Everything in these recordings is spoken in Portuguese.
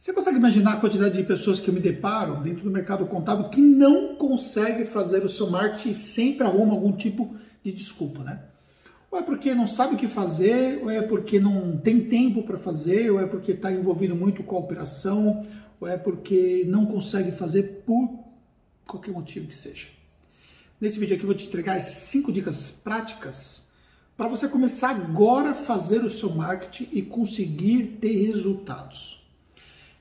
Você consegue imaginar a quantidade de pessoas que eu me deparo dentro do mercado contábil que não consegue fazer o seu marketing e sempre arruma algum tipo de desculpa, né? Ou é porque não sabe o que fazer, ou é porque não tem tempo para fazer, ou é porque está envolvido muito com a operação, ou é porque não consegue fazer por qualquer motivo que seja. Nesse vídeo aqui eu vou te entregar cinco dicas práticas para você começar agora a fazer o seu marketing e conseguir ter resultados.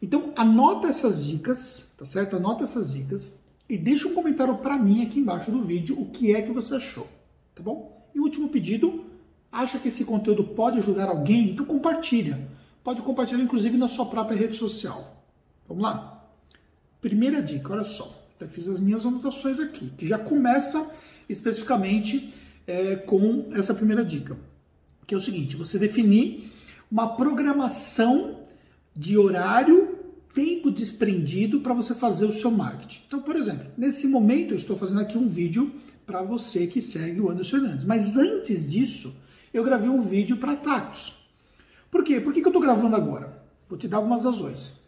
Então, anota essas dicas, tá certo? Anota essas dicas e deixa um comentário para mim aqui embaixo do vídeo o que é que você achou, tá bom? E último pedido, acha que esse conteúdo pode ajudar alguém? Então compartilha. Pode compartilhar inclusive na sua própria rede social. Vamos lá? Primeira dica, olha só. Eu fiz as minhas anotações aqui, que já começa especificamente é, com essa primeira dica, que é o seguinte: você definir uma programação de horário, tempo desprendido para você fazer o seu marketing. Então, por exemplo, nesse momento eu estou fazendo aqui um vídeo para você que segue o Anderson Fernandes. Mas antes disso, eu gravei um vídeo para Tactus. Por quê? Por que, que eu estou gravando agora? Vou te dar algumas razões.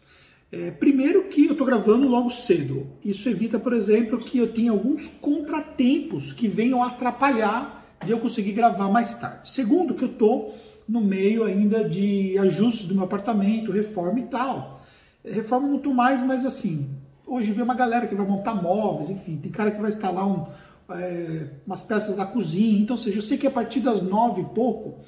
É, primeiro que eu estou gravando logo cedo. Isso evita, por exemplo, que eu tenha alguns contratempos que venham atrapalhar de eu conseguir gravar mais tarde. Segundo, que eu estou no meio ainda de ajustes do meu apartamento, reforma e tal. Reforma estou mais, mas assim, hoje vem uma galera que vai montar móveis, enfim, tem cara que vai instalar um, é, umas peças da cozinha. Então, seja, eu sei que a partir das nove e pouco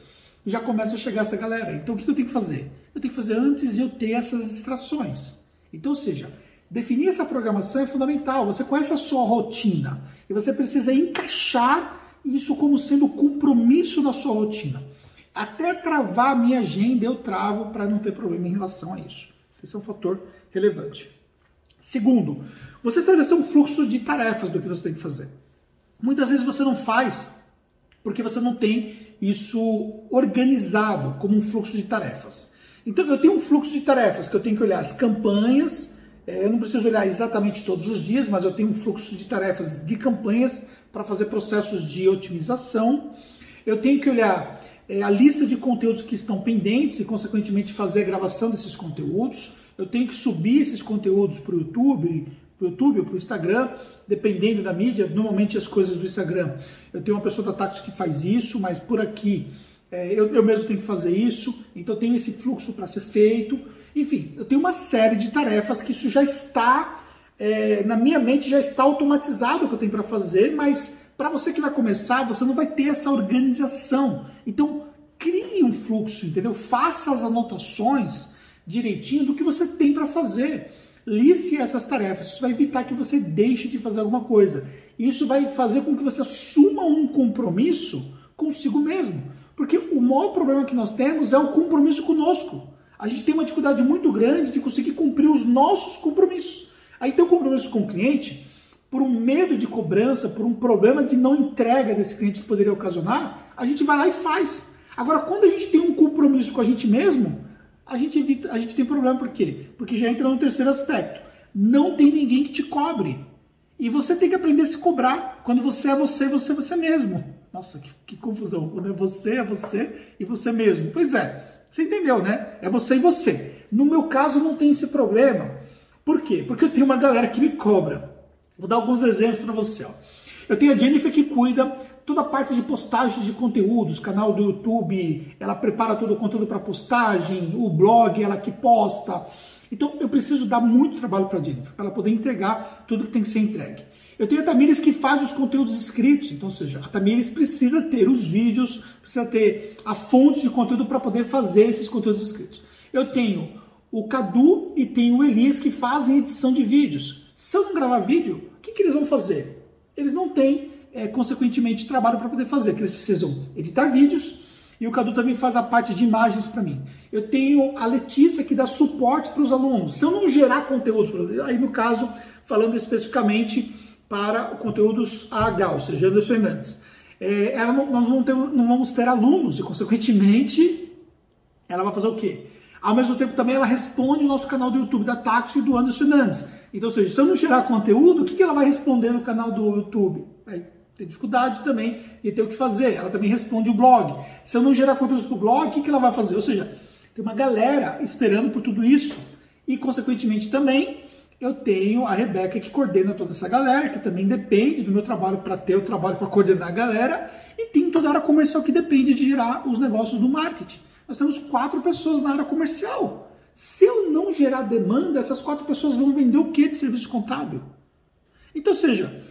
já começa a chegar essa galera. Então, o que eu tenho que fazer? Eu tenho que fazer antes de eu ter essas distrações. Então, ou seja, definir essa programação é fundamental. Você conhece a sua rotina e você precisa encaixar isso como sendo compromisso na sua rotina. Até travar a minha agenda, eu travo para não ter problema em relação a isso. Esse é um fator relevante. Segundo, você estabelecer um fluxo de tarefas do que você tem que fazer. Muitas vezes você não faz porque você não tem isso organizado como um fluxo de tarefas. Então eu tenho um fluxo de tarefas que eu tenho que olhar as campanhas, é, eu não preciso olhar exatamente todos os dias, mas eu tenho um fluxo de tarefas de campanhas para fazer processos de otimização. Eu tenho que olhar é, a lista de conteúdos que estão pendentes e, consequentemente, fazer a gravação desses conteúdos. Eu tenho que subir esses conteúdos para o YouTube, para o YouTube ou para o Instagram, dependendo da mídia. Normalmente as coisas do Instagram, eu tenho uma pessoa da Taxi que faz isso, mas por aqui é, eu, eu mesmo tenho que fazer isso. Então tem esse fluxo para ser feito. Enfim, eu tenho uma série de tarefas que isso já está é, na minha mente já está automatizado o que eu tenho para fazer, mas para você que vai começar, você não vai ter essa organização. Então, crie um fluxo, entendeu? Faça as anotações direitinho do que você tem para fazer. Liste essas tarefas. Isso vai evitar que você deixe de fazer alguma coisa. Isso vai fazer com que você assuma um compromisso consigo mesmo. Porque o maior problema que nós temos é o compromisso conosco. A gente tem uma dificuldade muito grande de conseguir cumprir os nossos compromissos. Aí tem um compromisso com o cliente, por um medo de cobrança, por um problema de não entrega desse cliente que poderia ocasionar, a gente vai lá e faz. Agora, quando a gente tem um compromisso com a gente mesmo, a gente evita, a gente tem problema por quê? Porque já entra no terceiro aspecto. Não tem ninguém que te cobre. E você tem que aprender a se cobrar. Quando você é você, você é você mesmo. Nossa, que, que confusão. Quando é você, é você e você mesmo. Pois é, você entendeu, né? É você e você. No meu caso, não tem esse problema. Por quê? Porque eu tenho uma galera que me cobra. Vou dar alguns exemplos para você. Ó. Eu tenho a Jennifer que cuida toda a parte de postagens de conteúdos, canal do YouTube, ela prepara todo o conteúdo para postagem, o blog, ela que posta. Então eu preciso dar muito trabalho para a Jennifer, para ela poder entregar tudo que tem que ser entregue. Eu tenho a Tamires que faz os conteúdos escritos, então, ou seja, a Tamires precisa ter os vídeos, precisa ter a fonte de conteúdo para poder fazer esses conteúdos escritos. Eu tenho o Cadu e tenho o Elias que fazem edição de vídeos. Se eu não gravar vídeo, o que, que eles vão fazer? Eles não têm, é, consequentemente, trabalho para poder fazer, porque eles precisam editar vídeos e o Cadu também faz a parte de imagens para mim. Eu tenho a Letícia que dá suporte para os alunos. Se eu não gerar conteúdos, aí no caso, falando especificamente para conteúdos AH, ou seja, Anderson Fernandes, é, ela não, nós não, não vamos ter alunos e, consequentemente, ela vai fazer o quê? Ao mesmo tempo, também ela responde o nosso canal do YouTube da Taxi e do Anderson Fernandes. Então, seja, se eu não gerar conteúdo, o que, que ela vai responder no canal do YouTube? Vai ter dificuldade também de ter o que fazer. Ela também responde o blog. Se eu não gerar conteúdo para o blog, o que, que ela vai fazer? Ou seja, tem uma galera esperando por tudo isso. E, consequentemente, também eu tenho a Rebeca que coordena toda essa galera, que também depende do meu trabalho para ter o trabalho para coordenar a galera, e tem toda a área comercial que depende de gerar os negócios do marketing. Nós temos quatro pessoas na área comercial. Se eu não gerar demanda, essas quatro pessoas vão vender o que de serviço contábil? Então, seja,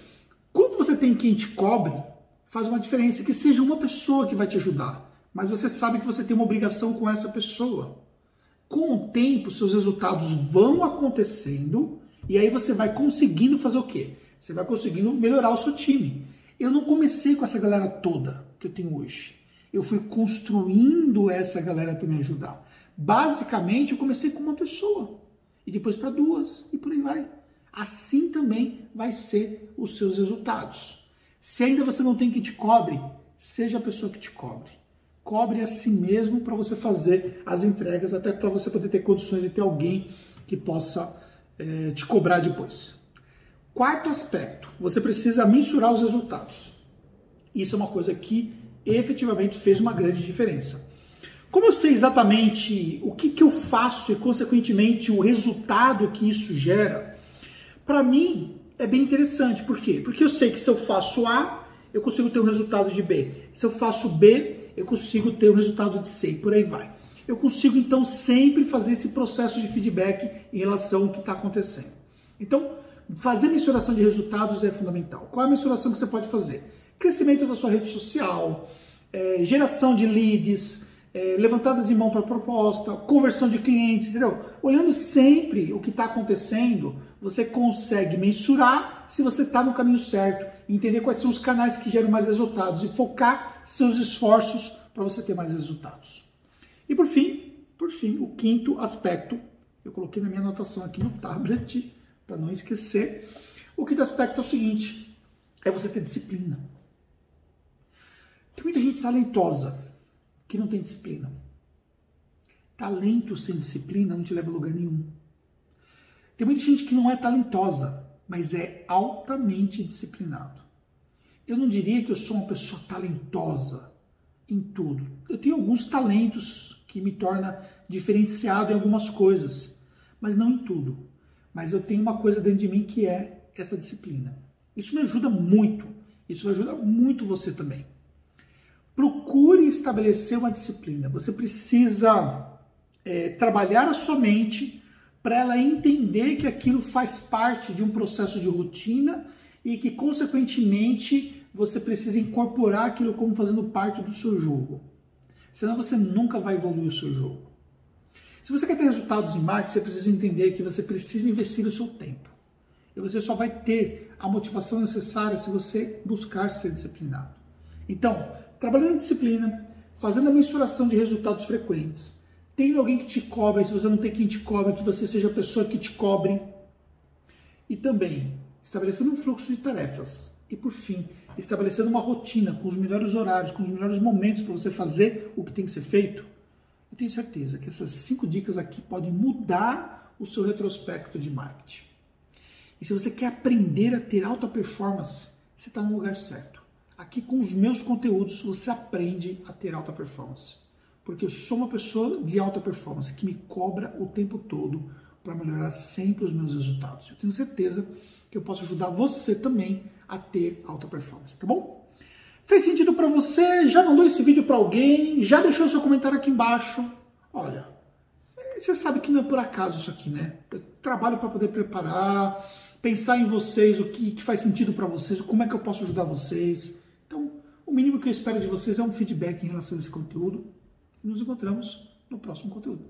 quando você tem quem te cobre, faz uma diferença que seja uma pessoa que vai te ajudar, mas você sabe que você tem uma obrigação com essa pessoa. Com o tempo, seus resultados vão acontecendo e aí você vai conseguindo fazer o quê? Você vai conseguindo melhorar o seu time. Eu não comecei com essa galera toda que eu tenho hoje. Eu fui construindo essa galera para me ajudar. Basicamente, eu comecei com uma pessoa e depois para duas e por aí vai. Assim também vai ser os seus resultados. Se ainda você não tem que te cobre, seja a pessoa que te cobre. Cobre a si mesmo para você fazer as entregas, até para você poder ter condições de ter alguém que possa é, te cobrar depois. Quarto aspecto, você precisa mensurar os resultados. Isso é uma coisa que efetivamente fez uma grande diferença. Como eu sei exatamente o que, que eu faço e, consequentemente, o resultado que isso gera, para mim é bem interessante. Por quê? Porque eu sei que se eu faço A, eu consigo ter um resultado de B. Se eu faço B, eu consigo ter um resultado de C e por aí vai eu consigo então sempre fazer esse processo de feedback em relação ao que está acontecendo. Então, fazer mensuração de resultados é fundamental. Qual é a mensuração que você pode fazer? Crescimento da sua rede social, é, geração de leads, é, levantadas de mão para proposta, conversão de clientes, entendeu? Olhando sempre o que está acontecendo, você consegue mensurar se você está no caminho certo, entender quais são os canais que geram mais resultados e focar seus esforços para você ter mais resultados. E por fim, por fim, o quinto aspecto, eu coloquei na minha anotação aqui no tablet, para não esquecer. O quinto aspecto é o seguinte: é você ter disciplina. Tem muita gente talentosa que não tem disciplina. Talento sem disciplina não te leva a lugar nenhum. Tem muita gente que não é talentosa, mas é altamente disciplinado. Eu não diria que eu sou uma pessoa talentosa em tudo. Eu tenho alguns talentos que me torna diferenciado em algumas coisas, mas não em tudo. Mas eu tenho uma coisa dentro de mim que é essa disciplina. Isso me ajuda muito. Isso ajuda muito você também. Estabelecer uma disciplina. Você precisa é, trabalhar a sua mente para ela entender que aquilo faz parte de um processo de rotina e que, consequentemente, você precisa incorporar aquilo como fazendo parte do seu jogo. Senão você nunca vai evoluir o seu jogo. Se você quer ter resultados em marketing, você precisa entender que você precisa investir o seu tempo. E você só vai ter a motivação necessária se você buscar ser disciplinado. Então, trabalhando em disciplina, fazendo a mensuração de resultados frequentes, tendo alguém que te cobre, se você não tem quem te cobre, que você seja a pessoa que te cobre. E também estabelecendo um fluxo de tarefas. E por fim, estabelecendo uma rotina com os melhores horários, com os melhores momentos para você fazer o que tem que ser feito, eu tenho certeza que essas cinco dicas aqui podem mudar o seu retrospecto de marketing. E se você quer aprender a ter alta performance, você está no lugar certo. Aqui com os meus conteúdos você aprende a ter alta performance. Porque eu sou uma pessoa de alta performance que me cobra o tempo todo para melhorar sempre os meus resultados. Eu tenho certeza que eu posso ajudar você também a ter alta performance, tá bom? Fez sentido para você? Já mandou esse vídeo para alguém? Já deixou seu comentário aqui embaixo? Olha, você sabe que não é por acaso isso aqui, né? Eu trabalho para poder preparar, pensar em vocês, o que, que faz sentido para vocês, como é que eu posso ajudar vocês. O mínimo que eu espero de vocês é um feedback em relação a esse conteúdo. E nos encontramos no próximo conteúdo.